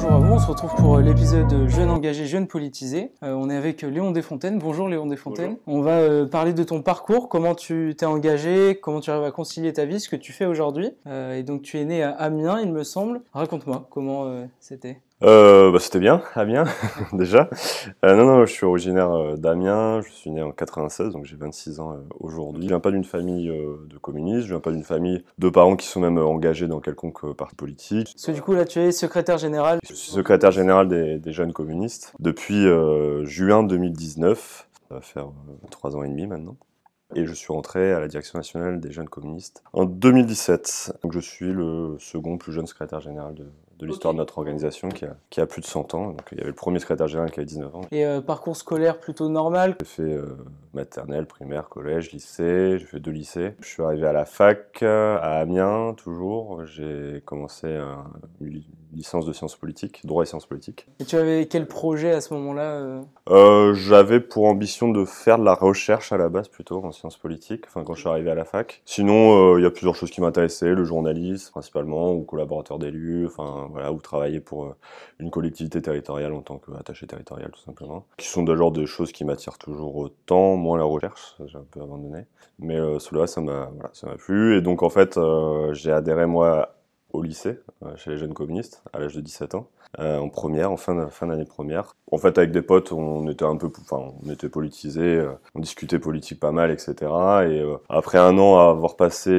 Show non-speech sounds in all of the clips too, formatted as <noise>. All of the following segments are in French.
bonjour à vous. On se retrouve pour l'épisode Jeunes engagés, jeunes politisés. Euh, on est avec Léon Desfontaines. Bonjour Léon Desfontaines. On va euh, parler de ton parcours, comment tu t'es engagé, comment tu arrives à concilier ta vie, ce que tu fais aujourd'hui. Euh, et donc tu es né à Amiens, il me semble. Raconte-moi comment c'était euh, bah, C'était bien, Amiens, <laughs> déjà. Euh, non, non, je suis originaire euh, d'Amiens, je suis né en 96, donc j'ai 26 ans euh, aujourd'hui. Je viens pas d'une famille de communistes, je viens pas d'une famille de parents qui sont même engagés dans quelconque parti politique. Parce que du coup, là, tu es secrétaire général Je suis secrétaire général des, des jeunes communistes depuis juin 2019, ça va faire trois ans et demi maintenant et je suis rentré à la direction nationale des jeunes communistes en 2017. Donc je suis le second plus jeune secrétaire général de, de l'histoire de notre organisation qui a, qui a, plus de 100 ans. Donc, il y avait le premier secrétaire général qui avait 19 ans. Et euh, parcours scolaire plutôt normal? J'ai fait euh, maternelle, primaire, collège, lycée. J'ai fait deux lycées. Je suis arrivé à la fac, à Amiens, toujours. J'ai commencé une licence de sciences politiques, droit et sciences politiques. Et tu avais quel projet à ce moment-là euh? euh, J'avais pour ambition de faire de la recherche à la base plutôt en sciences politiques, enfin quand je suis arrivé à la fac. Sinon, il y a plusieurs choses qui m'intéressaient, le journalisme principalement, ou collaborateur d'élus, enfin voilà, ou travailler pour euh, une collectivité territoriale en tant qu'attaché territorial tout simplement, qui sont d'ailleurs des choses qui m'attirent toujours autant, moins la recherche, j'ai un peu abandonné, mais euh, cela ça m'a voilà, ça m'a plu et donc en fait euh, j'ai adhéré moi au lycée, chez les jeunes communistes, à l'âge de 17 ans, en première, en fin, d'année première. En fait, avec des potes, on était un peu, enfin, on était politisés, on discutait politique pas mal, etc. Et après un an à avoir passé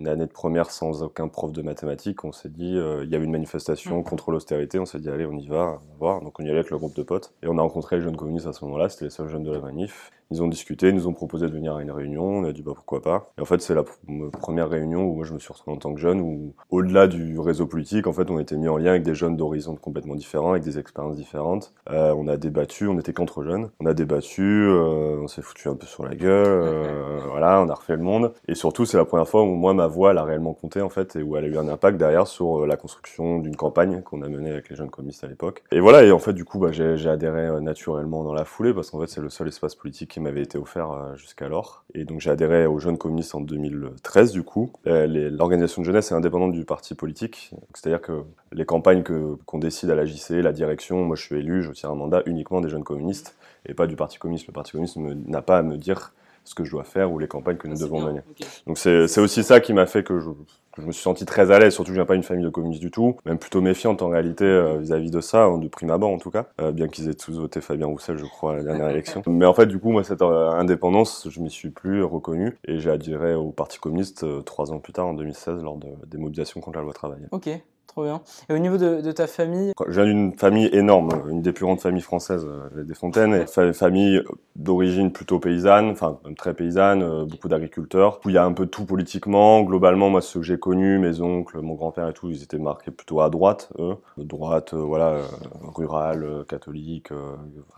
une année de première sans aucun prof de mathématiques, on s'est dit, euh, il y avait une manifestation contre l'austérité, on s'est dit, allez, on y va, on va voir. Donc on y allait avec le groupe de potes. Et on a rencontré les jeunes communistes à ce moment-là, c'était les seuls jeunes de la manif. Ils ont discuté, ils nous ont proposé de venir à une réunion, on a dit bah pourquoi pas. Et en fait c'est la première réunion où moi je me suis retrouvé en tant que jeune, où au-delà du réseau politique, en fait on était mis en lien avec des jeunes d'horizons complètement différents, avec des expériences différentes. Euh, on a débattu, on était qu'entre jeunes, on a débattu, euh, on s'est foutu un peu sur la gueule, euh, <laughs> voilà, on a refait le monde. Et surtout c'est la première fois où moi ma voix elle a réellement compté en fait et où elle a eu un impact derrière sur euh, la construction d'une campagne qu'on a menée avec les jeunes communistes à l'époque. Et voilà, et en fait du coup bah, j'ai adhéré euh, naturellement dans la foulée parce qu'en fait c'est le seul espace politique qui m'avait été offert euh, jusqu'alors. Et donc j'ai adhéré aux Jeunes communistes en 2013 du coup. L'organisation de jeunesse est indépendante du parti politique, c'est-à-dire que les campagnes qu'on décide à la JC, la direction, moi je suis élu, je tiens un mandat uniquement des jeunes communistes et pas du parti communiste. Le parti communiste n'a pas à me dire ce que je dois faire ou les campagnes que nous ah, devons mener. Donc c'est aussi ça qui m'a fait que je, je me suis senti très à l'aise, surtout que je viens pas d'une famille de communistes du tout, même plutôt méfiante en réalité euh, vis-à-vis de ça, hein, de prime abord en tout cas, euh, bien qu'ils aient tous voté Fabien Roussel, je crois, à la dernière <laughs> élection. Mais en fait, du coup, moi, cette euh, indépendance, je m'y suis plus reconnu et j'ai adhéré au Parti communiste trois ans plus tard, en 2016, lors de, des mobilisations contre la loi travail. Ok. Et au niveau de, ta famille Je viens d'une famille énorme, une des plus grandes familles françaises, les Desfontaines, et famille d'origine plutôt paysanne, enfin très paysanne, beaucoup d'agriculteurs. Il y a un peu tout politiquement. Globalement, moi, ceux que j'ai connus, mes oncles, mon grand-père et tout, ils étaient marqués plutôt à droite, eux. Droite, euh, voilà, euh, rurale, euh, catholique,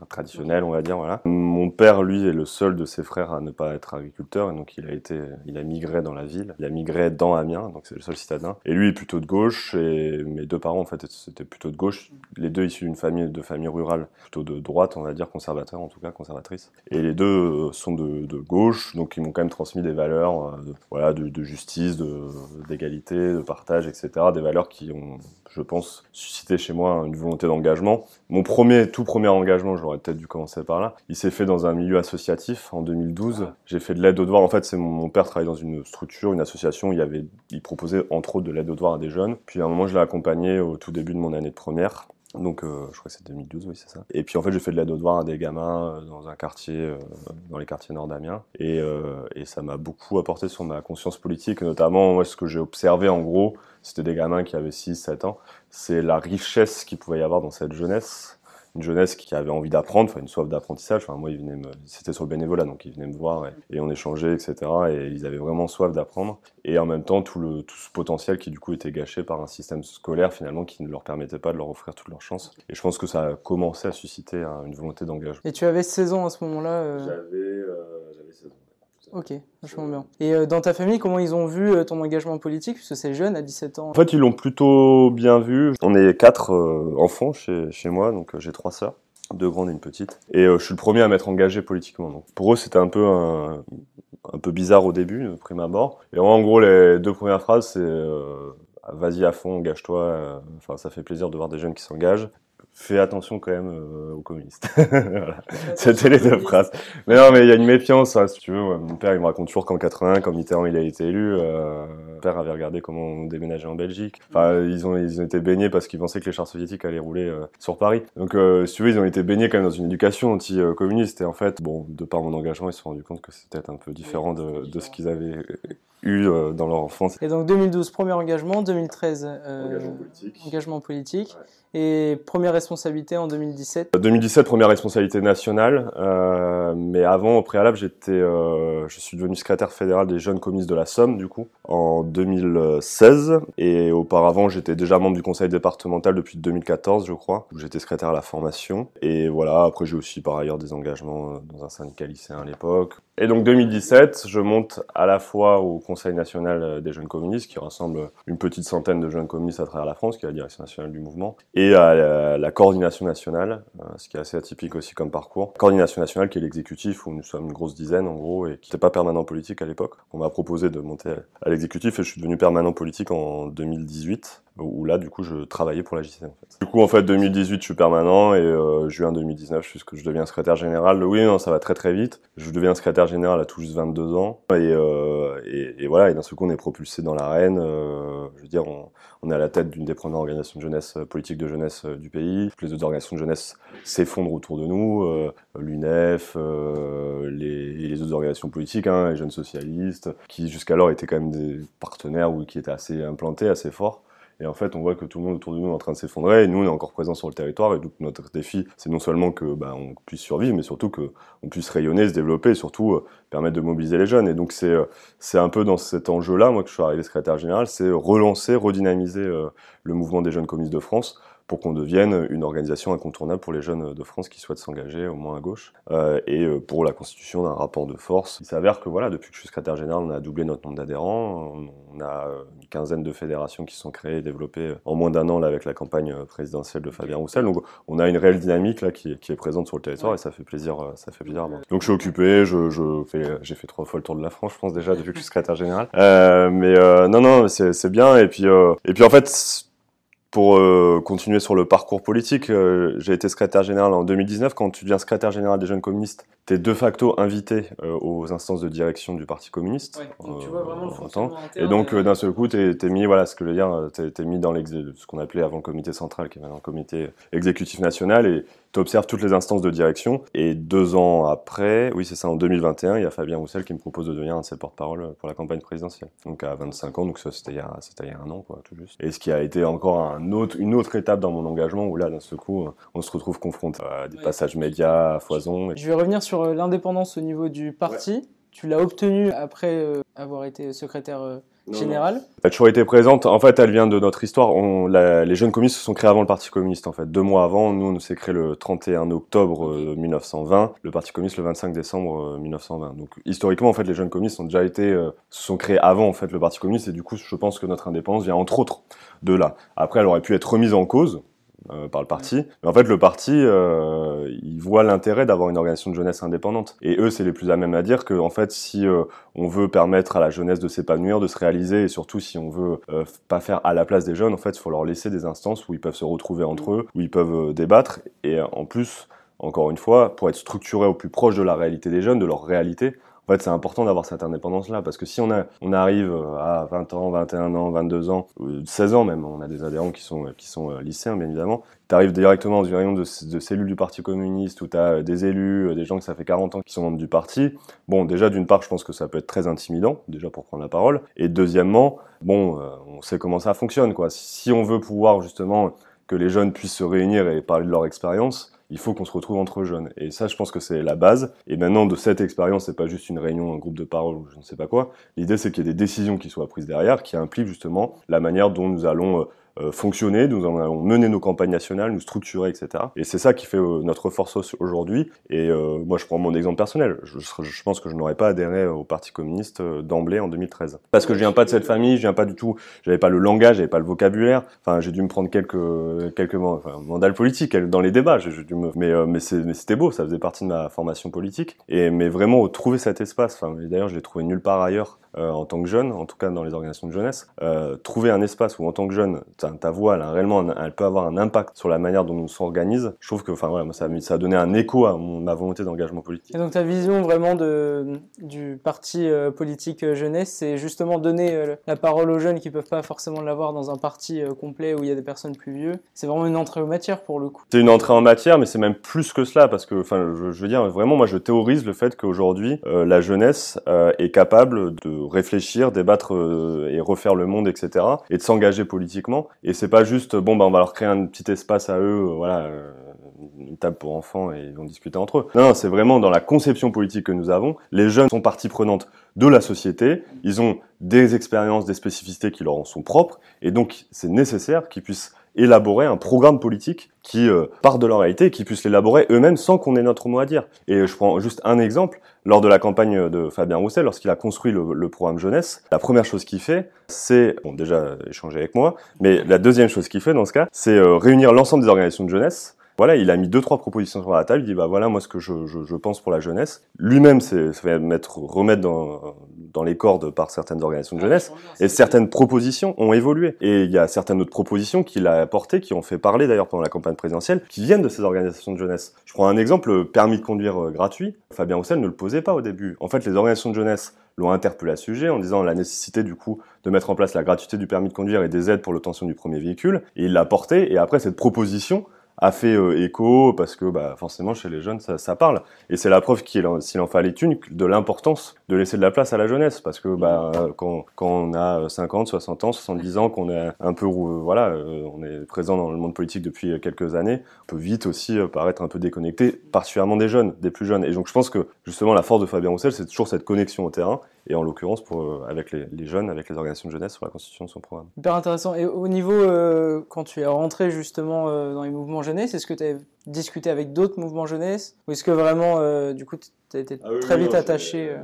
traditionnelle, on va dire, voilà. Mon père, lui, est le seul de ses frères à ne pas être agriculteur, et donc il a été, il a migré dans la ville. Il a migré dans Amiens, donc c'est le seul citadin. Et lui est plutôt de gauche, mes deux parents, en fait, c'était plutôt de gauche. Les deux issus d'une famille, de famille rurale, plutôt de droite, on va dire, conservateur en tout cas, conservatrice. Et les deux sont de, gauche, donc ils m'ont quand même transmis des valeurs, de, voilà, de, de justice, d'égalité de partage, etc. Des valeurs qui ont, je pense, suscité chez moi une volonté d'engagement. Mon premier, tout premier engagement, j'aurais peut-être dû commencer par là, il s'est fait dans un milieu associatif en 2012. J'ai fait de l'aide aux devoirs. En fait, c'est mon, père travaillait dans une structure, une association. Il avait, il proposait entre autres de l'aide aux devoirs à des jeunes. Puis à un moment, je l'ai accompagné au tout début de mon année de première. Donc, euh, je crois que c'est 2012, oui, c'est ça. Et puis, en fait, j'ai fait de l'aide aux devoirs à des gamins euh, dans un quartier, euh, dans les quartiers nord d'Amiens. Et, et ça m'a beaucoup apporté sur ma conscience politique, notamment, moi, ce que j'ai observé, en gros, c'était des gamins qui avaient 6, 7 ans. C'est la richesse qu'il pouvait y avoir dans cette jeunesse une jeunesse qui avait envie d'apprendre, enfin une soif d'apprentissage. Enfin moi, ils venaient me, c'était sur le bénévolat, donc ils venaient me voir et, on échangeait, etc. Et ils avaient vraiment soif d'apprendre. Et en même temps, tout le tout ce potentiel qui du coup était gâché par un système scolaire finalement qui ne leur permettait pas de leur offrir toutes leurs chances. Et je pense que ça a commencé à susciter une volonté d'engagement. Et tu avais 16 ans à ce moment-là euh... J'avais, euh, j'avais 16 ans. Ok, vachement bien. Et euh, dans ta famille, comment ils ont vu euh, ton engagement politique Puisque c'est jeune, à 17 ans? En fait, ils l'ont plutôt bien vu. On est quatre euh, enfants chez, chez moi, donc j'ai trois sœurs, deux grandes et une petite. Et je suis le premier à m'être engagé politiquement. Donc. Pour eux, c'était un peu un, un, peu bizarre au début, de prime abord. Et en gros, les deux premières phrases, c'est vas-y à fond, engage-toi. Enfin, ça fait plaisir de voir des jeunes qui s'engagent fais attention quand même euh, aux communistes. <laughs> voilà. C'était les deux phrases. Mais non, mais il y a une méfiance, hein, si tu veux. Mon père, il me raconte toujours qu'en 80, quand Mitterrand il a été élu, euh, mon père avait regardé comment on déménageait en Belgique. Enfin, ils ont ils ont été baignés parce qu'ils pensaient que les chars soviétiques allaient rouler euh, sur Paris. Donc, si tu veux, ils ont été baignés quand même dans une éducation anti-communiste. Et en fait, bon, de par mon engagement, ils se sont rendus compte que c'était un peu différent de, de ce qu'ils avaient eu dans leur enfance. Et donc 2012, premier engagement, 2013, euh, engagement politique. Engagement politique. Et première responsabilité en 2017 2017, première responsabilité nationale. Euh, mais avant, au préalable, j'étais, euh, je suis devenu secrétaire fédéral des jeunes communistes de la Somme, du coup, en 2016. Et auparavant, j'étais déjà membre du conseil départemental depuis 2014, je crois, où j'étais secrétaire à la formation. Et voilà, après, j'ai aussi par ailleurs des engagements dans un syndicat lycéen à l'époque. Et donc 2017, je monte à la fois au Conseil national des jeunes communistes, qui rassemble une petite centaine de jeunes communistes à travers la France, qui est la direction nationale du mouvement, et à la, coordination nationale, euh, ce qui est assez atypique aussi comme parcours. Coordination nationale qui est l'exécutif, où nous sommes une grosse dizaine en gros, et qui n'était pas permanent politique à l'époque. On m'a proposé de monter à l'exécutif et je suis devenu permanent politique en 2018 où là, du coup, je travaillais pour la JC, en. Du coup, en fait, 2018, je suis permanent, et euh, juin 2019, je, je deviens secrétaire général. Oui, non, ça va très très vite. Je deviens secrétaire général à tout juste 22 ans, et, euh, et, voilà, et d'un seul coup, on est propulsé dans l'arène. Euh, je veux dire, on, est à la tête d'une des premières organisations de jeunesse, politique de jeunesse du pays. Les autres organisations de jeunesse s'effondrent autour de nous, l'UNEF, les, les, autres organisations politiques, hein, les jeunes socialistes, qui jusqu'alors étaient quand même des partenaires ou qui étaient assez implantés, assez forts. Et en fait, on voit que tout le monde autour de nous est en train de s'effondrer. Et nous, on est encore présents sur le territoire. Et donc, notre défi, c'est non seulement que bah, on puisse survivre, mais surtout qu'on puisse rayonner, se développer, et surtout euh, permettre de mobiliser les jeunes. Et donc, c'est euh, c'est un peu dans cet enjeu-là, moi, que je suis arrivé secrétaire général, c'est relancer, redynamiser euh, le mouvement des jeunes communistes de France pour qu'on devienne une organisation incontournable pour les jeunes de France qui souhaitent s'engager, au moins à gauche, euh, et euh, pour la constitution d'un rapport de force. Il s'avère que voilà, depuis que je suis secrétaire général, on a doublé notre nombre d'adhérents, on, a une quinzaine de fédérations qui sont créées et développées en moins d'un an là, avec la campagne présidentielle de Fabien Roussel. Donc on a une réelle dynamique là qui, qui est présente sur le territoire et ça fait plaisir, euh, ça fait plaisir. Donc je suis occupé, je, je fais, j'ai fait trois fois le tour de la France, je pense déjà depuis que je suis secrétaire général. <laughs> Euh, mais euh, non non, c'est bien et puis et puis en fait pour euh, continuer sur le parcours politique, euh, j'ai été secrétaire général en 2019. Quand tu deviens secrétaire général des jeunes communistes, tu es de facto invité euh, aux instances de direction du Parti communiste. Ouais, donc tu vois vraiment le fonctionnement Et donc d'un seul coup, tu es, mis, voilà ce que je veux dire, tu es, mis dans ce qu'on appelait avant le comité central, qui est maintenant le comité exécutif national, et tu observes toutes les instances de direction. Et deux ans après, oui c'est ça, en 2021, il y a Fabien Roussel qui me propose de devenir un de ses porte-parole pour la campagne présidentielle. Donc à 25 ans, donc ça c'était il, y a, il y a un an, quoi, tout juste. Et ce qui a été encore un autre, une autre étape dans mon engagement où là, d'un seul coup, on se retrouve confronté à des passages médias à foison. Je vais revenir sur euh, l'indépendance au niveau du parti. Tu l'as obtenu après euh, avoir été secrétaire euh, général Elle a toujours été présente. En fait, elle vient de notre histoire. On, les jeunes communistes se sont créés avant le Parti communiste. En fait, deux mois avant, nous, on s'est créé le 31 octobre 1920. Le Parti communiste le 25 décembre 1920. Donc, historiquement, en fait, les jeunes communistes ont déjà été, se sont créés avant en fait le Parti communiste. Et du coup, je pense que notre indépendance vient entre autres de là. Après, elle aurait pu être remise en cause euh, par le parti. Mais en fait, le parti, euh, il voit l'intérêt d'avoir une organisation de jeunesse indépendante. Et eux, c'est les plus à même à dire que, en fait, si euh, on veut permettre à la jeunesse de s'épanouir, de se réaliser, et surtout si on veut euh, pas faire à la place des jeunes, en fait, il faut leur laisser des instances où ils peuvent se retrouver entre eux, où ils peuvent débattre. Et en plus, encore une fois, pour être structuré au plus proche de la réalité des jeunes, de leur réalité, en fait, c'est important d'avoir cette indépendance-là, parce que si on, arrive euh, à 20 ans, 21 ans, 22 ans, 16 ans même, on a des adhérents qui sont, sont euh, lycéens, bien évidemment, tu arrives directement dans une réunion de, de cellules du Parti communiste, où tu as euh, des élus, des gens que ça fait 40 ans qui sont membres du parti. Bon, déjà, d'une part, je pense que ça peut être très intimidant, déjà pour prendre la parole, et deuxièmement, bon, on sait comment ça fonctionne, quoi. Si on veut pouvoir, justement, que les jeunes puissent se réunir et parler de leur expérience, il faut qu'on se retrouve entre jeunes. Et ça, je pense que c'est la base. Et maintenant, de cette expérience, c'est pas juste une réunion, un groupe de parole ou je ne sais pas quoi. L'idée, c'est qu'il y ait des décisions qui soient prises derrière, qui impliquent justement la manière dont nous allons fonctionné, nous avons mené nos campagnes nationales, nous structurer, etc. Et c'est ça qui fait notre force aujourd'hui. Et moi, je prends mon exemple personnel. Je, pense que je n'aurais pas adhéré au Parti communiste d'emblée en 2013. Parce que je viens pas de cette famille, je viens pas du tout, j'avais pas le langage, j'avais pas le vocabulaire. Enfin, j'ai dû me prendre quelques quelques enfin, mandales politiques dans les débats. Mais mais c'était beau, ça faisait partie de ma formation politique. Et mais vraiment trouver cet espace. Enfin, d'ailleurs, je l'ai trouvé nulle part ailleurs euh, en tant que jeune, en tout cas dans les organisations de jeunesse, euh, trouver un espace où en tant que jeune, ta, voix, elle, réellement, elle peut avoir un impact sur la manière dont nous s'organise. Je trouve que, enfin voilà, ça, ça a donné un écho à ma volonté d'engagement politique. Et donc ta vision vraiment de, du parti euh, politique jeunesse, c'est justement donner la parole aux jeunes qui peuvent pas forcément l'avoir dans un parti complet où il y a des personnes plus vieux. C'est vraiment une entrée en matière pour le coup. C'est une entrée en matière, mais c'est même plus que cela parce que, enfin, je, je, veux dire, vraiment, moi, je théorise le fait qu'aujourd'hui, la jeunesse est capable de réfléchir, débattre euh, et refaire le monde, etc. Et de s'engager politiquement. Et c'est pas juste bon ben on va leur créer un petit espace à eux, euh, voilà, euh, une table pour enfants et ils vont discuter entre eux. Non, c'est vraiment dans la conception politique que nous avons. Les jeunes sont partie prenante de la société. Ils ont des expériences, des spécificités qui leur sont propres. Et donc, c'est nécessaire qu'ils puissent élaborer un programme politique qui euh, part de leur réalité et qui puissent l'élaborer eux-mêmes sans qu'on ait notre mot à dire. Et je prends juste un exemple. Lors de la campagne de Fabien Roussel, lorsqu'il a construit le, programme jeunesse, la première chose qu'il fait, c'est, bon déjà échanger avec moi, mais la deuxième chose qu'il fait dans ce cas, c'est euh, réunir l'ensemble des organisations de jeunesse voilà, il a mis deux trois propositions sur la table. Il dit bah voilà moi ce que je, je, je pense pour la jeunesse. Lui-même c'est va mettre remettre dans dans les cordes par certaines organisations de jeunesse et certaines propositions ont évolué. Et il y a certaines autres propositions qu'il a apportées qui ont fait parler d'ailleurs pendant la campagne présidentielle qui viennent de ces organisations de jeunesse. Je prends un exemple permis de conduire euh, gratuit. Fabien Roussel ne le posait pas au début. En fait les organisations de jeunesse l'ont interpellé à ce sujet en disant la nécessité du coup de mettre en place la gratuité du permis de conduire et des aides pour l'obtention du premier véhicule. Et il l'a porté et après cette proposition a fait euh, écho parce que bah, forcément chez les jeunes ça, parle. Et c'est la preuve qu'il s'il en fallait une de l'importance de laisser de la place à la jeunesse. Parce que bah, quand, quand on a 50, 60 ans, 70 ans, qu'on est un peu euh, voilà, euh, on est présent dans le monde politique depuis quelques années, on peut vite aussi paraître un peu déconnecté, particulièrement des jeunes, des plus jeunes. Et donc je pense que justement la force de Fabien Roussel, c'est toujours cette connexion au terrain et en l'occurrence pour avec les, les, jeunes, avec les organisations de jeunesse sur la constitution de son programme. Hyper intéressant. Et au niveau quand tu es rentré justement dans les mouvements jeunesse, est-ce que tu as discuté avec d'autres mouvements jeunesse? Ou est-ce que vraiment, euh, du coup, tu as été ah très vite attaché euh?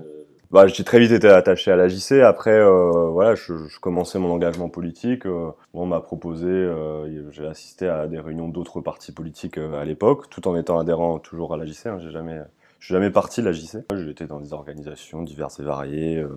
bah, j'ai très vite été attaché à la JC. Après, euh, voilà, je, je, commençais mon engagement politique. Euh, on m'a proposé, euh, j'ai assisté à des réunions d'autres partis politiques à l'époque, tout en étant adhérent toujours à la JC. Hein, j'ai jamais je suis jamais parti de la JC. J'étais dans des organisations diverses et variées, euh,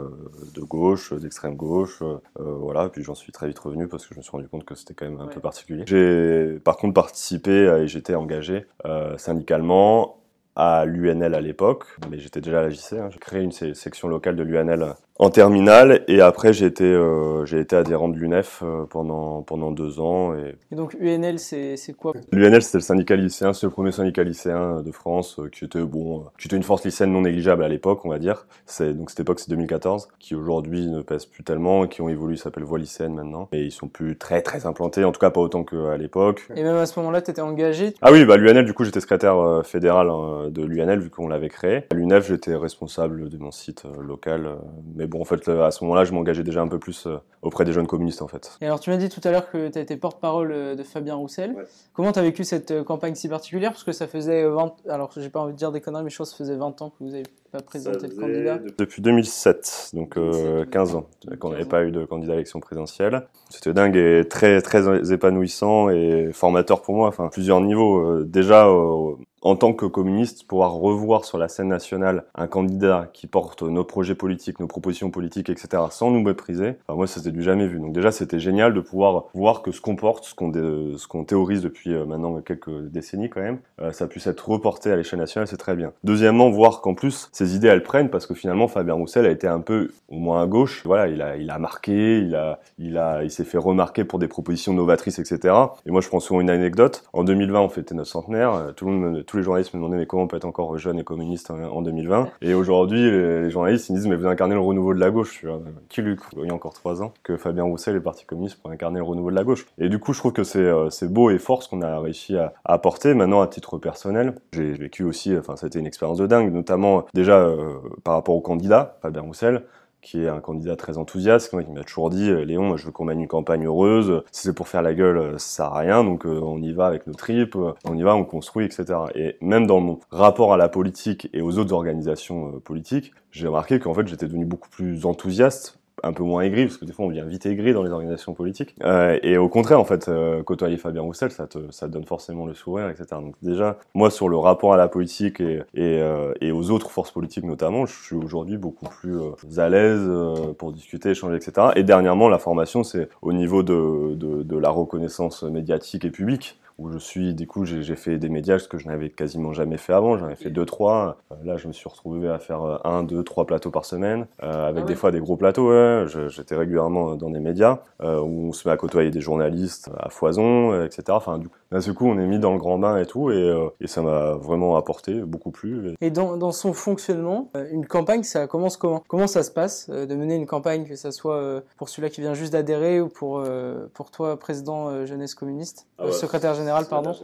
de gauche, d'extrême gauche, euh, voilà. Puis j'en suis très vite revenu parce que je me suis rendu compte que c'était quand même un peu particulier. J'ai par contre participé et j'étais engagé euh, syndicalement à l'UNL à l'époque, mais j'étais déjà à la JC. Hein. J'ai créé une section locale de l'UNL en terminale et après j'ai été euh, j'ai été adhérent de l'UNEF euh, pendant pendant deux ans et, et donc UNL c'est quoi? L'UNL c'était le syndicat lycéen c'est le premier syndicat lycéen de France euh, qui était bon qui était une force lycéenne non négligeable à l'époque on va dire. C'est donc cette époque c'est 2014 qui aujourd'hui ne pèse plus tellement qui ont évolué s'appelle voie lycéenne maintenant. Et ils sont plus très très implantés en tout cas pas autant qu'à l'époque. Et même à ce moment-là tu étais engagé? Ah oui bah l'UNL du coup j'étais secrétaire fédéral de l'UNL vu qu'on l'avait créé. À l'UNEF j'étais responsable de mon site local mais bon, en fait, à ce moment-là, je m'engageais déjà un peu plus euh, auprès des jeunes communistes, en fait. Et alors, tu m'as dit tout à l'heure que tu as été porte-parole euh, de Fabien Roussel. Comment tu as vécu cette euh, campagne si particulière? Parce que ça faisait 20... Alors, j'ai pas envie de dire des conneries, mais je pense que ça faisait 20 ans que vous avez pas présenté de candidat. Depuis 2007, donc 15 ans, qu'on n'avait pas eu de candidat à l'élection présidentielle. C'était dingue et très, très épanouissant et formateur pour moi, enfin, plusieurs niveaux. déjà, en tant que communiste, pouvoir revoir sur la scène nationale un candidat qui porte nos projets politiques, nos propositions politiques, etc., sans nous mépriser, enfin, moi, c'était du jamais vu. Donc déjà, c'était génial de pouvoir voir que ce qu'on porte, ce qu'on théorise depuis euh, maintenant quelques décennies quand même, euh, ça puisse être reporté à l'échelle nationale, c'est très bien. Deuxièmement, voir qu'en plus, ces idées, elles prennent, parce que finalement, Fabien Roussel a été un peu, au moins à gauche, voilà, il a, marqué, il a, il s'est fait remarquer pour des propositions novatrices, etc. Et moi, je prends souvent une anecdote. En 2020, on fêtait notre centenaire, euh, tout le monde tous les journalistes me demandaient mais comment on peut être encore jeune et communiste en, 2020 Et aujourd'hui, les, journalistes ils disent mais vous incarnez le renouveau de la gauche. Qui lui il y a encore trois ans que Fabien Roussel est parti communiste pour incarner le renouveau de la gauche. Et du coup, je trouve que c'est euh, beau et fort ce qu'on a réussi à, apporter. Maintenant, à titre personnel, j'ai vécu aussi, enfin, ça a été une expérience de dingue, notamment déjà euh, par rapport au candidat Fabien Roussel qui est un candidat très enthousiaste, qui m'a toujours dit Léon, moi, je veux qu'on mène une campagne heureuse. Si c'est pour faire la gueule, ça sert à rien. Donc on y va avec nos tripes, on y va, on construit, etc. Et même dans mon rapport à la politique et aux autres organisations politiques, j'ai remarqué qu'en fait j'étais devenu beaucoup plus enthousiaste un peu moins aigri, parce que des fois on vient vite aigri dans les organisations politiques. Euh, et au contraire, en fait, euh, côtoyer Fabien Roussel, ça te, ça donne forcément le sourire, etc. Donc déjà, moi sur le rapport à la politique et, et, euh, et aux autres forces politiques notamment, je suis aujourd'hui beaucoup plus à l'aise pour discuter, échanger, etc. Et dernièrement, la formation, c'est au niveau de, de la reconnaissance médiatique et publique où je suis, du coup, j'ai fait des médias ce que je n'avais quasiment jamais fait avant. J'en ai fait deux, trois. Euh, là, je me suis retrouvé à faire euh, un, deux, trois plateaux par semaine, euh, avec ah des fois des gros plateaux. Ouais. J'étais régulièrement dans des médias où on se met à côtoyer des journalistes à foison, etc. Enfin, du coup, d'un coup, on est mis dans le grand bain et tout, et, et ça m'a vraiment apporté beaucoup plus. Et dans, dans, son fonctionnement, une campagne, ça commence comment? Comment ça se passe de mener une campagne, que ça soit pour celui-là qui vient juste d'adhérer ou pour, pour toi, président jeunesse communiste, ah secrétaire général general, perdón.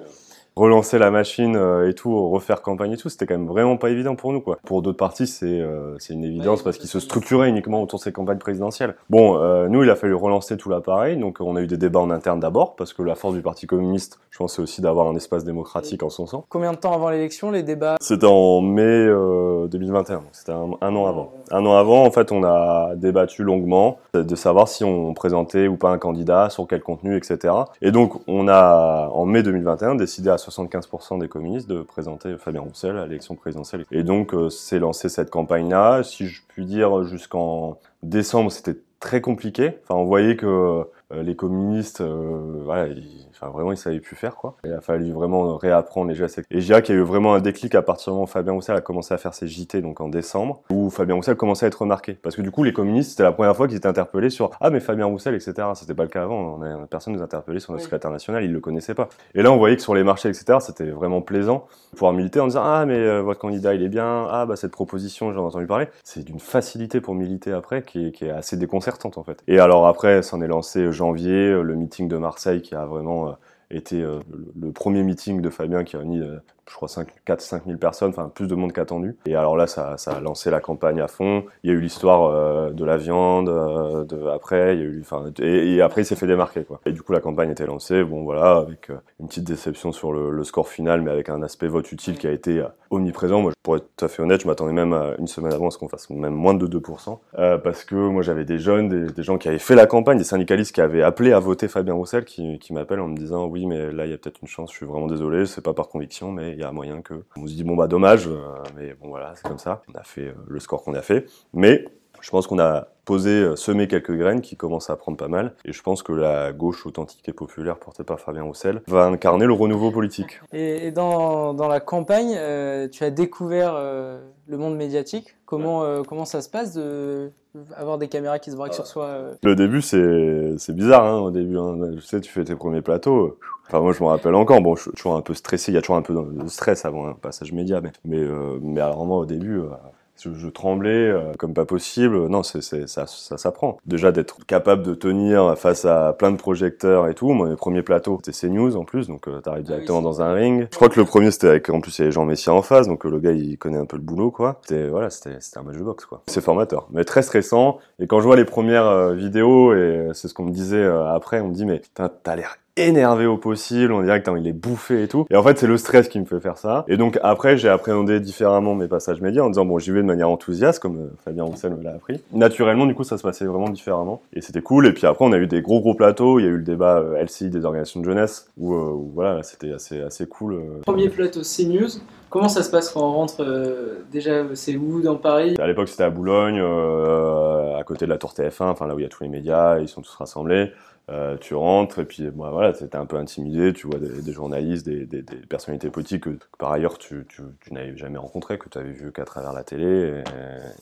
Relancer la machine euh, et tout, refaire campagne et tout, c'était quand même vraiment pas évident pour nous quoi. Pour d'autres partis, c'est euh, c'est une évidence parce qu'ils se structuraient uniquement autour de ces campagnes présidentielles. Bon, euh, nous, il a fallu relancer tout l'appareil, donc on a eu des débats en interne d'abord parce que la force du Parti communiste, je pense, c'est aussi d'avoir un espace démocratique en son sein. Combien de temps avant l'élection, les débats? C'était en mai 2021, c'était un, an avant. Un an avant, en fait, on a débattu longuement de savoir si on présentait ou pas un candidat, sur quel contenu, etc. Et donc, on a en mai 2021 décidé à 75% des communistes de présenter Fabien Roussel à l'élection présidentielle. Et donc, euh, c'est lancé cette campagne-là. Si je puis dire, jusqu'en décembre, c'était très compliqué. Enfin, on voyait que euh, les communistes, euh, voilà, enfin vraiment ils savaient plus faire quoi. Il a fallu vraiment réapprendre les gestes. Et je dirais qu'il y a eu vraiment un déclic à partir du moment où Fabien Roussel a commencé à faire ses JT donc en décembre, où Fabien Roussel commençait à être remarqué. Parce que du coup les communistes c'était la première fois qu'ils étaient interpellés sur ah mais Fabien Roussel etc. C'était pas le cas avant. On a, personne nous interpellait sur notre secrétaire national, ils le connaissaient pas. Et là on voyait que sur les marchés etc. C'était vraiment plaisant de pouvoir militer en disant ah mais euh, votre candidat il est bien, ah bah cette proposition j'en ai entendu parler. C'est d'une facilité pour militer après qui est, qui est assez déconcertante en fait. Et alors après s'en est lancé janvier le meeting de Marseille qui a vraiment été euh, le premier meeting de Fabien qui a réuni euh, je crois 4-5 000 personnes, enfin plus de monde qu'attendu. Et alors là, ça, a lancé la campagne à fond. Il y a eu l'histoire euh, de la viande, euh, après, il y a eu, enfin, et, après il s'est fait démarquer quoi. Et du coup la campagne était lancée, bon voilà, avec euh, une petite déception sur le, score final, mais avec un aspect vote utile qui a été omniprésent. Moi, pour être tout à fait honnête, je m'attendais même une semaine avant à ce qu'on fasse même moins de 2%, parce que moi j'avais des jeunes, des, gens qui avaient fait la campagne, des syndicalistes qui avaient appelé à voter Fabien Roussel, qui, qui en me disant oui mais là il y a peut-être une chance, je suis vraiment désolé, c'est pas par conviction, mais il y a moyen que. On se dit, bon, bah, dommage, euh, mais bon, voilà, c'est comme ça. On a fait euh, le score qu'on a fait. Mais je pense qu'on a posé, euh, semé quelques graines qui commencent à prendre pas mal. Et je pense que la gauche authentique et populaire portée par Fabien Roussel va incarner le renouveau politique. Et, dans, dans, la campagne, tu as découvert le monde médiatique. Comment, comment ça se passe de avoir des caméras qui se braquent sur soi Le début, c'est bizarre. Hein, au début, hein. tu sais, tu fais tes premiers plateaux. Enfin, moi, je me rappelle encore. Bon, je suis toujours un peu stressé. Il y a toujours un peu de stress avant un passage média. Mais, mais, euh, mais alors, moi, au début, euh, je, tremblais euh, comme pas possible. Non, c'est, ça, ça s'apprend. Déjà d'être capable de tenir face à plein de projecteurs et tout. Mon premier plateau, c'était CNews en plus, donc euh, t'arrives ah directement dans un ring. Je crois que le premier c'était avec, en plus il y avait Jean Messia en face, donc euh, le gars il connaît un peu le boulot quoi. C'était voilà, c'était, c'était un match de boxe quoi. C'est formateur, mais très stressant. Et quand je vois les premières vidéos et c'est ce qu'on me disait après, on me dit mais t'as l'air énervé au possible, on dirait que il est bouffé et tout. Et en fait, c'est le stress qui me fait faire ça. Et donc après, j'ai appréhendé différemment mes passages médias en disant bon, j'y vais de manière enthousiaste, comme euh, Fabien Roussel me l'a appris. Naturellement, du coup, ça se passait vraiment différemment. Et c'était cool. Et puis après, on a eu des gros gros plateaux. Il y a eu le débat euh, LCI des organisations de jeunesse où, euh, voilà, c'était assez assez cool. Premier plateau CNews. Comment ça se passe quand on rentre Déjà, c'est où dans Paris? À l'époque, c'était à Boulogne, à côté de la Tour TF1, enfin là où il y a tous les médias, ils sont tous rassemblés. Euh, tu rentres et puis bah, voilà, c'était un peu intimidé, tu vois des, des journalistes, des, des, des, personnalités politiques que, par ailleurs tu, tu, tu n'avais jamais rencontré, que tu avais vu qu'à travers la télé.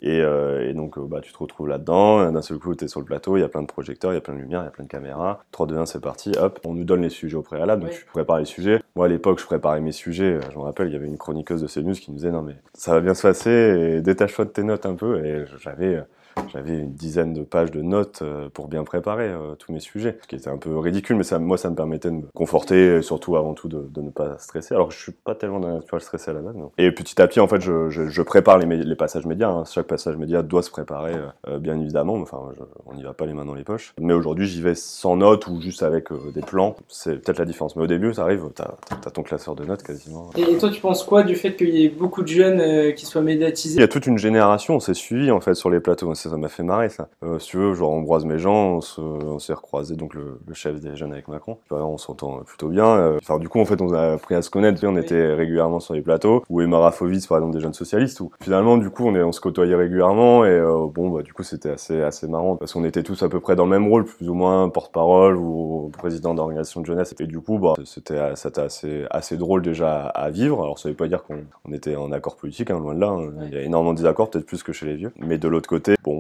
Et, et, euh, et donc bah, tu te retrouves là-dedans, d'un seul coup tu es sur le plateau, il y a plein de projecteurs, il y a plein de lumière, il y a plein de caméras. 3, 2, 1, c'est parti, hop, on nous donne les sujets au préalable, donc tu prépares les sujets. Moi, à l'époque, je préparais mes sujets. Je me rappelle, il y avait une chroniqueuse de CNews qui nous disait non mais ça va bien se passer et détache-toi de tes notes un peu. Et j'avais j'avais une dizaine de pages de notes euh, pour bien préparer euh, tous mes sujets, ce qui était un peu ridicule, mais ça, moi, ça me permettait de me conforter, et surtout avant tout de, de, ne pas stresser. Alors, je suis pas tellement d'un naturel stressé à la base. Non. Et petit à petit, en fait, je, je, je prépare les, les, passages médias. Hein. Chaque passage média doit se préparer, euh, bien évidemment. Enfin, on n'y va pas les mains dans les poches. Mais aujourd'hui, j'y vais sans notes ou juste avec des plans. C'est peut-être la différence. Mais au début, ça arrive, t'as as ton classeur de notes quasiment. Et toi, tu penses quoi du fait qu'il y ait beaucoup de jeunes qui soient médiatisés? Il y a toute une génération, on s'est suivi en fait sur les plateaux. Ça m'a fait marrer ça. Euh, si tu veux, genre Ambroise Méjean, on s'est recroisé donc le, le, chef des jeunes avec Macron. on s'entend plutôt bien. Euh, enfin, du coup, en fait, on a appris à se connaître. On était régulièrement sur les plateaux. Ou Emma Rafovitz, par exemple, des jeunes socialistes. Où finalement, du coup, on, est, on se côtoyait régulièrement. Et euh, bon, bah, du coup, c'était assez, assez marrant parce qu'on était tous à peu près dans le même rôle, plus ou moins porte-parole ou président d'organisation de jeunesse. Et du coup, bah, c'était assez, assez drôle déjà à vivre. Alors, ça veut pas dire qu'on on était en accord politique, hein, loin de là. Hein. Il y a énormément de désaccords, peut-être plus que chez les vieux. Mais de l'autre côté, bon,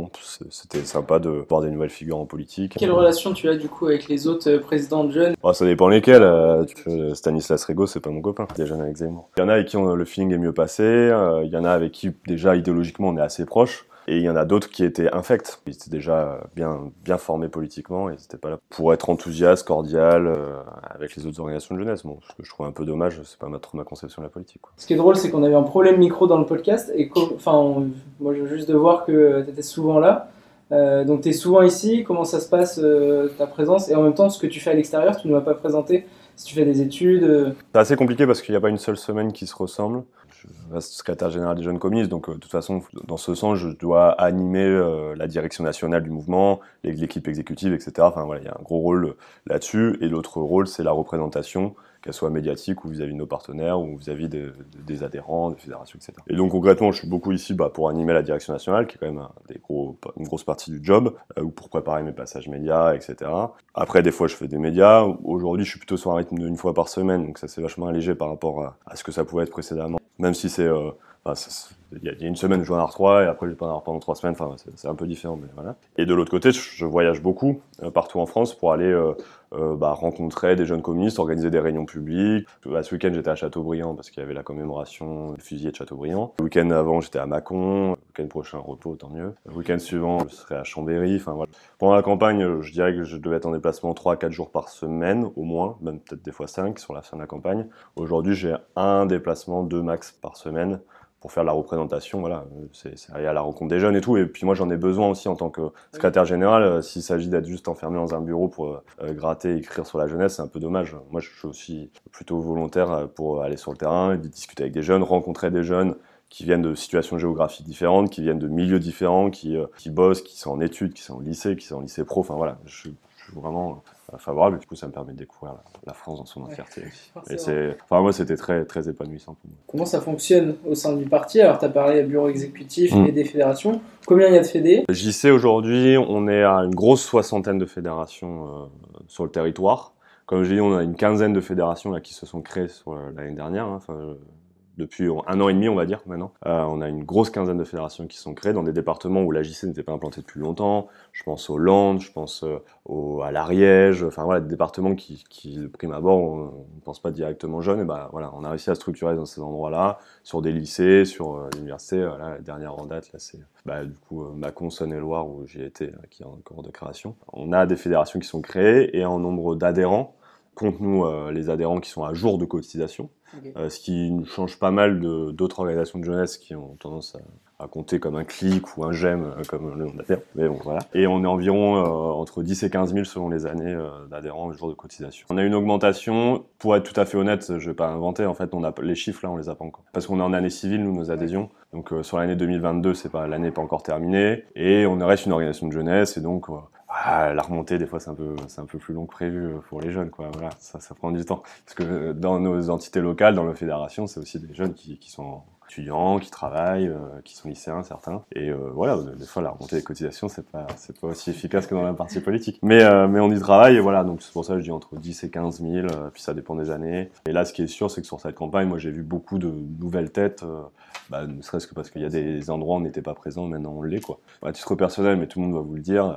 c'était sympa de voir des nouvelles figures en politique. Quelle relation tu as du coup avec les autres euh, présidents de jeunes? Oh, Ça dépend lesquels. Euh, Stanislas Rego, c'est pas mon copain. Des jeunes avec Zemmour. Il y en a avec qui le feeling est mieux passé. Euh, il y en a avec qui déjà idéologiquement on est assez proche. Et il y en a d'autres qui étaient infects. Ils étaient déjà bien, bien formés politiquement. Ils n'étaient pas là pour être enthousiastes, cordial avec les autres organisations de jeunesse. Bon, ce que je trouve un peu dommage, c'est pas trop ma conception de la politique. Ce qui est drôle, c'est qu'on avait un problème micro dans le podcast. Et enfin, moi, je veux juste de voir que tu étais souvent là. Euh, donc tu es souvent ici, comment ça se passe euh, ta présence? Et en même temps ce que tu fais à l'extérieur, tu ne m'as pas présenté si tu fais des études. Euh. C'est assez compliqué parce qu'il n'y a pas une seule semaine qui se ressemble. Je reste secrétaire général des jeunes communistes, donc de toute façon, dans ce sens, je dois animer la direction nationale du mouvement, l'équipe exécutive, etc. Enfin voilà, il y a un gros rôle là-dessus. Et l'autre rôle, c'est la représentation qu'elle soit médiatique ou vis-à-vis de nos partenaires ou vis-à-vis des adhérents, des fédérations, etc. Et donc concrètement, je suis beaucoup ici bah, pour animer la direction nationale, qui est quand même une grosse partie du job, euh, ou pour préparer mes passages médias, etc. Après, des fois, je fais des médias. Aujourd'hui, je suis plutôt sur un rythme d'une fois par semaine, donc ça c'est vachement allégé par rapport à, ce que ça pouvait être précédemment. Même si c'est euh, il y, a une semaine, je joue en R3 et après, je en avoir pendant trois semaines. Enfin, c'est un peu différent. Et de l'autre côté, je voyage beaucoup euh, partout en France pour aller euh, euh, bah, rencontrer des jeunes communistes, organiser des réunions publiques. Bah, ce week-end, j'étais à Châteaubriand parce qu'il y avait la commémoration du fusillé de Châteaubriand. Le week-end avant, j'étais à Mâcon. Le week-end prochain, repos, tant mieux. Le week-end suivant, je serai à Chambéry. Pendant la campagne, je dirais que je devais être en déplacement 3-4 jours par semaine, au moins, même peut-être des fois 5 sur la fin de la campagne. Aujourd'hui, j'ai un déplacement, deux max par semaine pour faire la représentation. Voilà, c'est aller à la rencontre des jeunes et tout. Et puis moi, j'en ai besoin aussi en tant que secrétaire général. Euh, s'il s'agit d'être juste enfermé dans un bureau pour euh, euh, gratter, écrire sur la jeunesse, c'est un peu dommage. Moi, je suis aussi plutôt volontaire pour aller sur le terrain, discuter avec des jeunes, rencontrer des jeunes qui viennent de situations géographiques différentes, qui viennent de milieux différents, qui, qui bossent, qui sont en études, qui sont au lycée, qui sont en lycée pro. Enfin voilà, je suis vraiment favorable. Du coup, ça me permet de découvrir la, France dans son entièreté. <laughs> Et c'est, enfin, moi, c'était très, très épanouissant pour moi. Comment ça fonctionne au sein du parti? Alors, tu as parlé de bureau exécutif mm. et des fédérations. Combien il y a de fédés? Sais aujourd'hui, on est à une grosse soixantaine de fédérations euh, sur le territoire. Comme je dis, on a une quinzaine de fédérations là, qui se sont créées euh, l'année dernière. Hein. Enfin, depuis un an et demi, on va dire maintenant. Euh, on a une grosse quinzaine de fédérations qui sont créées dans des départements où la JC n'était pas implantée depuis longtemps. Je pense au Landes, je pense euh, au, à l'Ariège, enfin voilà, des départements qui, qui de prime abord, on ne pense pas directement jeunes. Et ben voilà, on a réussi à structurer dans ces endroits-là, sur des lycées, sur euh, l'université. Voilà, la dernière en date, là, c'est bah, du coup Macon, Saône-et-Loire, où j'ai été, qui est en cours de création. On a des fédérations qui sont créées et en nombre d'adhérents compte nous les adhérents qui sont à jour de cotisation. Euh, ce qui change pas mal d'autres organisations de jeunesse qui ont tendance à, compter comme un clic ou un j'aime, euh, comme le nom d'appel. Mais bon, voilà. Et on est environ euh, entre 10 et 15 000 selon les années d'adhérents au jour de cotisation. On a une augmentation, pour être tout à fait honnête, je vais pas inventer, en fait, on a, les chiffres là, on les a pas encore. Parce qu'on est en année civile, nous, nos adhésions. Donc sur l'année 2022, c'est pas l'année pas encore terminée. Et on reste une organisation de jeunesse, et donc ah, la remontée, des fois, c'est un peu, un peu plus long que prévu euh, pour les jeunes, quoi. ça, ça prend du temps. Parce que dans nos entités locales, dans nos fédérations, c'est aussi des jeunes qui, qui sont étudiants qui travaillent, qui sont lycéens certains. Et voilà, des fois la remontée des cotisations c'est pas c'est pas aussi efficace que dans un parti politique. Mais mais on y travaille et voilà, donc c'est pour ça que je dis entre 10 et 15 000, puis ça dépend des années. Et là, ce qui est sûr, c'est que sur cette campagne, moi j'ai vu beaucoup de nouvelles têtes, bah, ne serait-ce que parce qu'il y a des endroits où on n'était pas présent, maintenant on l'est quoi. À titre personnel, mais tout le monde va vous le dire,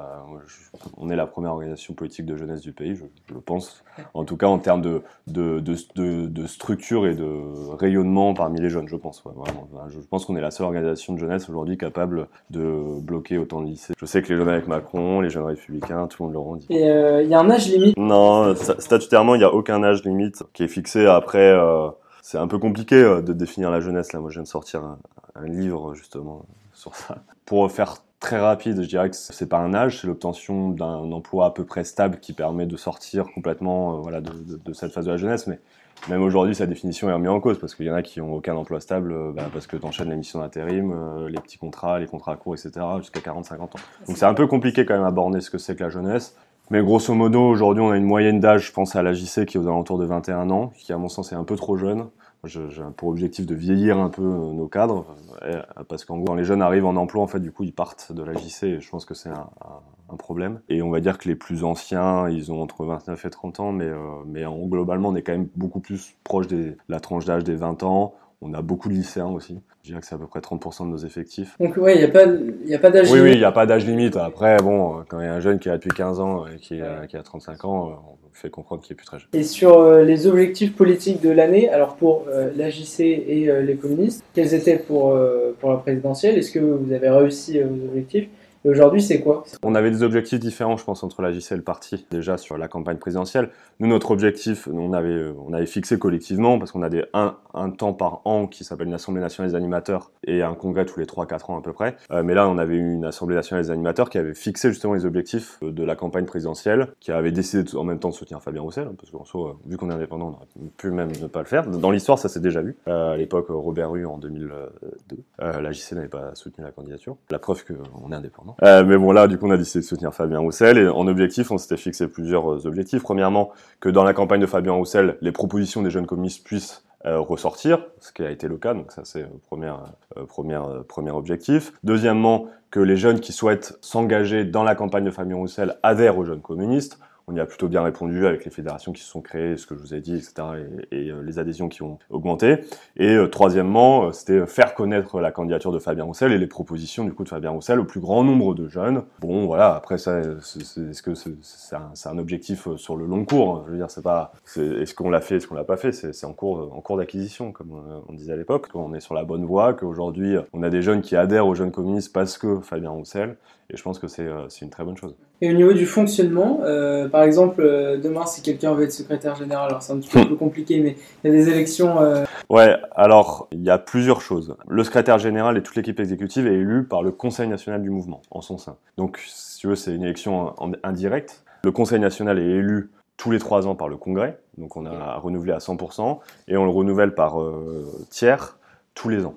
on est la première organisation politique de jeunesse du pays, je, je pense. En tout cas, en termes de, de, de, structure et de rayonnement parmi les jeunes, je pense. Vraiment. Je pense qu'on est la seule organisation de jeunesse aujourd'hui capable de bloquer autant de lycées. Je sais que les jeunes avec Macron, les jeunes républicains, tout le monde le dit. Et euh, il y a un âge limite Non, statutairement, il n'y a aucun âge limite qui est fixé. Après, euh, c'est un peu compliqué euh, de définir la jeunesse. Là, moi, je viens de sortir un, un livre justement sur ça. Pour faire très rapide, je dirais que c'est pas un âge, c'est l'obtention d'un emploi à peu près stable qui permet de sortir complètement euh, voilà, de, de, cette phase de la jeunesse. Mais même aujourd'hui, sa définition est remise en cause parce qu'il y en a qui ont aucun emploi stable euh, bah, parce que tu enchaînes les missions d'intérim, euh, les petits contrats, les contrats courts, etc. jusqu'à 40-50 ans. Donc c'est un peu compliqué quand même à borner ce que c'est que la jeunesse. Mais grosso modo, aujourd'hui, on a une moyenne d'âge, je pense à la JC, qui est aux alentours de 21 ans, qui à mon sens est un peu trop jeune. J'ai pour objectif de vieillir un peu euh, nos cadres, euh, parce qu'en gros, quand les jeunes arrivent en emploi, en fait, du coup, ils partent de la JC, et je pense que c'est un, problème. Et on va dire que les plus anciens, ils ont entre 29 et 30 ans, mais, euh, mais en, globalement, on est quand même beaucoup plus proche de la tranche d'âge des 20 ans. On a beaucoup de lycéens aussi. Je dirais que c'est à peu près 30% de nos effectifs. Donc ouais, il n'y a pas, y a pas d'âge limite. Oui, il n'y a pas d'âge limite. Après, bon, quand il y a un jeune qui a depuis 15 ans et qui, qui a 35 ans, on fait comprendre qu'il est plus très jeune. Et sur euh, les objectifs politiques de l'année, alors pour euh, l'AJC et euh, les communistes, quels étaient pour, pour la présidentielle? Est-ce que vous avez réussi vos objectifs? Aujourd'hui, c'est quoi? On avait des objectifs différents, je pense, entre la JC et le parti, déjà sur la campagne présidentielle. Nous, notre objectif, on avait, on avait fixé collectivement, parce qu'on a des, un, un temps par an qui s'appelle une Assemblée nationale des animateurs et un congrès tous les 3-4 ans à peu près. Euh, mais là, on avait eu une Assemblée nationale des animateurs qui avait fixé justement les objectifs de la campagne présidentielle, qui avait décidé en même temps de soutenir Fabien Roussel, hein, parce qu'en soi, vu qu'on est indépendant, on aurait pu même ne pas le faire. Dans l'histoire, ça s'est déjà vu. Euh, à l'époque, Robert Rue en 2002, euh, la JC n'avait pas soutenu la candidature. La preuve qu'on est indépendant. Euh, mais bon, là, du coup, on a décidé de soutenir Fabien Roussel. Et en objectif, on s'était fixé plusieurs euh, objectifs. Premièrement, que dans la campagne de Fabien Roussel, les propositions des jeunes communistes puissent euh, ressortir, ce qui a été le cas, donc ça c'est premier, premier, premier objectif. Deuxièmement, que les jeunes qui souhaitent s'engager dans la campagne de Fabien Roussel adhèrent aux jeunes communistes on y a plutôt bien répondu avec les fédérations qui se sont créées, ce que je vous ai dit, etc., et, euh, les adhésions qui ont augmenté. Et euh, troisièmement, euh, c'était faire connaître la candidature de Fabien Roussel et les propositions du coup de Fabien Roussel au plus grand nombre de jeunes. Bon, voilà. Après, ça, est-ce que c'est un, objectif sur le long cours? Je veux dire, c'est pas, est-ce qu'on l'a fait, est-ce qu'on l'a pas fait? C'est en cours, en cours d'acquisition, comme on disait à l'époque. On est sur la bonne voie, qu'aujourd'hui on a des jeunes qui adhèrent aux jeunes communistes parce que Fabien Roussel et je pense que c'est euh, une très bonne chose. Et au niveau du fonctionnement, euh, par exemple, euh, demain, si quelqu'un veut être secrétaire général, alors c'est un petit peu <laughs> plus compliqué, mais il y a des élections. Euh... Ouais, alors il y a plusieurs choses. Le secrétaire général et toute l'équipe exécutive est élu par le Conseil national du mouvement en son sein. Donc, si tu veux, c'est une élection indirecte. Le Conseil national est élu tous les trois ans par le Congrès, donc on a renouvelé à 100%, et on le renouvelle par tiers tous les ans,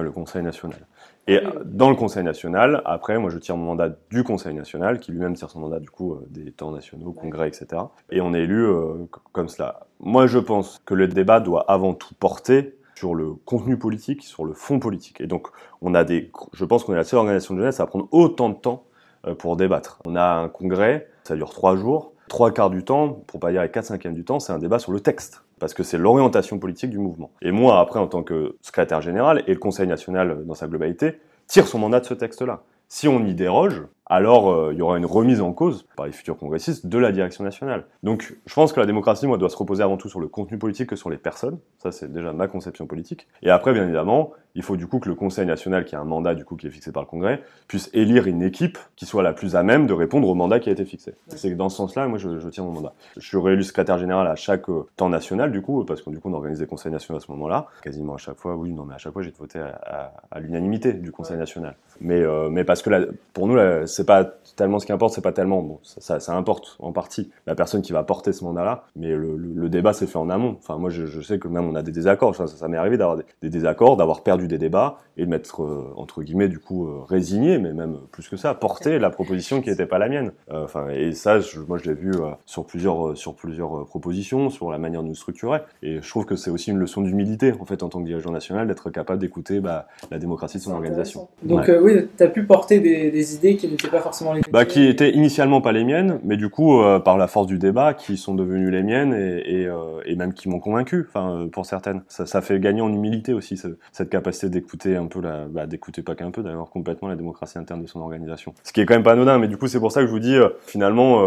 le Conseil national. Et dans le Conseil national, après, moi je tire mon mandat du Conseil national, qui lui-même tire son mandat du coup euh, des temps nationaux, congrès, etc. Et on est élu euh, comme cela. Moi je pense que le débat doit avant tout porter sur le contenu politique, sur le fond politique. Et donc on a des, je pense qu'on est la seule organisation de jeunesse à prendre autant de temps euh, pour débattre. On a un congrès, ça dure trois jours, trois quarts du temps, pour pas dire les quatre cinquièmes du temps, c'est un débat sur le texte parce que c'est l'orientation politique du mouvement. Et moi, après, en tant que secrétaire général, et le Conseil national dans sa globalité, tire son mandat de ce texte-là. Si on y déroge, alors euh, il y aura une remise en cause par les futurs congressistes de la direction nationale. Donc je pense que la démocratie, moi, doit se reposer avant tout sur le contenu politique que sur les personnes. Ça, c'est déjà ma conception politique. Et après, bien évidemment, il faut du coup que le Conseil national, qui a un mandat du coup qui est fixé par le Congrès, puisse élire une équipe qui soit la plus à même de répondre au mandat qui a été fixé. C'est que dans ce sens-là, moi, je, je, tiens mon mandat. Je suis réélu secrétaire général à chaque euh, temps national, du coup, parce que du coup, on organise des conseils nationaux à ce moment-là. Quasiment à chaque fois, oui, non, mais à chaque fois, j'ai voté à, à, à l'unanimité du Conseil national. Mais, euh, mais parce que pour nous, là, c'est pas tellement ce qui importe, c'est pas tellement bon, ça, ça, importe en partie la personne qui va porter ce mandat-là, mais le, le, débat s'est fait en amont. Enfin, moi, je, je, sais que même on a des désaccords. ça, ça m'est arrivé d'avoir des, désaccords, d'avoir perdu des débats et de m'être euh, entre guillemets du coup euh, résigné, mais même plus que ça, porter la proposition qui n'était pas la mienne. Euh, enfin, et ça, je, moi, je l'ai vu sur plusieurs sur plusieurs propositions, sur la manière de nous structurer. Et je trouve que c'est aussi une leçon d'humilité en fait en tant que dirigeant national d'être capable d'écouter bah, la démocratie de son organisation. Donc oui, tu as pu porter des, des idées qui n'étaient pas forcément les bah, qui étaient initialement pas les miennes, mais du coup, euh, par la force du débat, qui sont devenues les miennes et, et, euh, et même qui m'ont convaincu, enfin, euh, pour certaines. Ça, ça, fait gagner en humilité aussi, cette capacité d'écouter un peu la, bah, d'écouter pas qu'un peu, d'ailleurs, complètement la démocratie interne de son organisation. Ce qui est quand même pas anodin, mais du coup, c'est pour ça que je vous dis, finalement,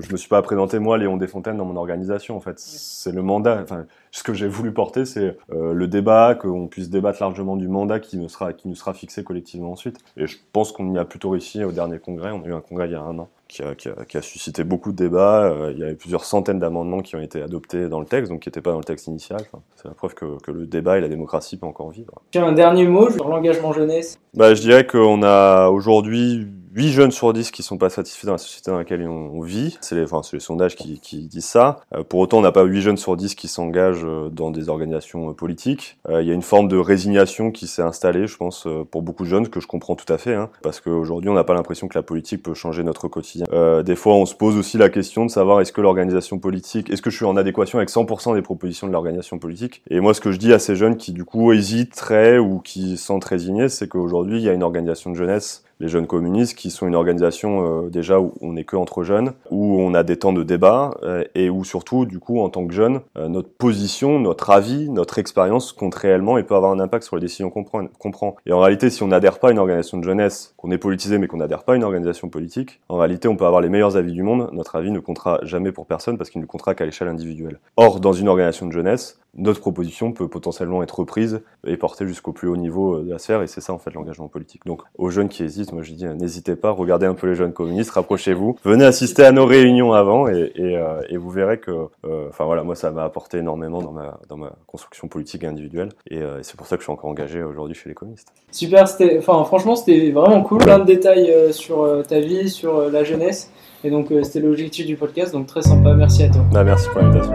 je me suis pas présenté, moi, Léon Desfontaines, dans mon organisation, en fait. C'est le mandat, enfin, ce que j'ai voulu porter, c'est le débat, qu'on puisse débattre largement du mandat qui nous sera, qui nous sera fixé collectivement ensuite. Et je pense qu'on y a plutôt réussi au dernier congrès. On a eu un congrès il y a un an qui a, qui a, qui a suscité beaucoup de débats. Euh, il y avait plusieurs centaines d'amendements qui ont été adoptés dans le texte, donc qui n'étaient pas dans le texte initial. Enfin, c'est la preuve que, que, le débat et la démocratie peuvent encore vivre. Un dernier mot sur l'engagement jeunesse bah, Je dirais qu'on a aujourd'hui 8 jeunes sur 10 qui sont pas satisfaits dans la société dans laquelle on, vit. C'est les, enfin, les sondages qui, qui disent ça. Euh, pour autant, on n'a pas 8 jeunes sur 10 qui s'engagent euh, dans des organisations euh, politiques. Il y a une forme de résignation qui s'est installée, je pense, pour beaucoup de jeunes, que je comprends tout à fait, hein, parce qu'aujourd'hui, on n'a pas l'impression que la politique peut changer notre quotidien. des fois, on se pose aussi la question de savoir est-ce que l'organisation politique, est-ce que je suis en adéquation avec 100% des propositions de l'organisation politique? Et moi, ce que je dis à ces jeunes qui, du coup, hésiteraient ou qui sentent résignés, c'est qu'aujourd'hui, il y a une organisation de jeunesse les jeunes communistes, qui sont une organisation euh, déjà où on n'est que entre jeunes, où on a des temps de débat euh, et où surtout, du coup, en tant que jeunes, euh, notre position, notre avis, notre expérience compte réellement et peut avoir un impact sur les décisions qu'on prend. Et en réalité, si on n'adhère pas à une organisation de jeunesse, qu'on est politisé mais qu'on n'adhère pas à une organisation politique, en réalité, on peut avoir les meilleurs avis du monde, notre avis ne comptera jamais pour personne parce qu'il ne comptera qu'à l'échelle individuelle. Or, dans une organisation de jeunesse, notre proposition peut potentiellement être reprise et portée jusqu'au plus haut niveau de la sphère, et c'est ça en fait l'engagement politique. Donc aux jeunes qui hésitent, moi je dis euh, n'hésitez pas, regardez un peu les jeunes communistes, rapprochez-vous, venez assister à nos réunions avant et, et, euh, et vous verrez que, euh, enfin voilà, moi ça m'a apporté énormément dans ma, dans ma construction politique et individuelle et, c'est pour ça que je suis encore engagé aujourd'hui chez les communistes. Super, enfin franchement c'était vraiment cool, plein de détails sur ta vie, sur la jeunesse et donc c'était l'objectif du podcast, donc très sympa, merci à toi. Bah, merci pour l'invitation.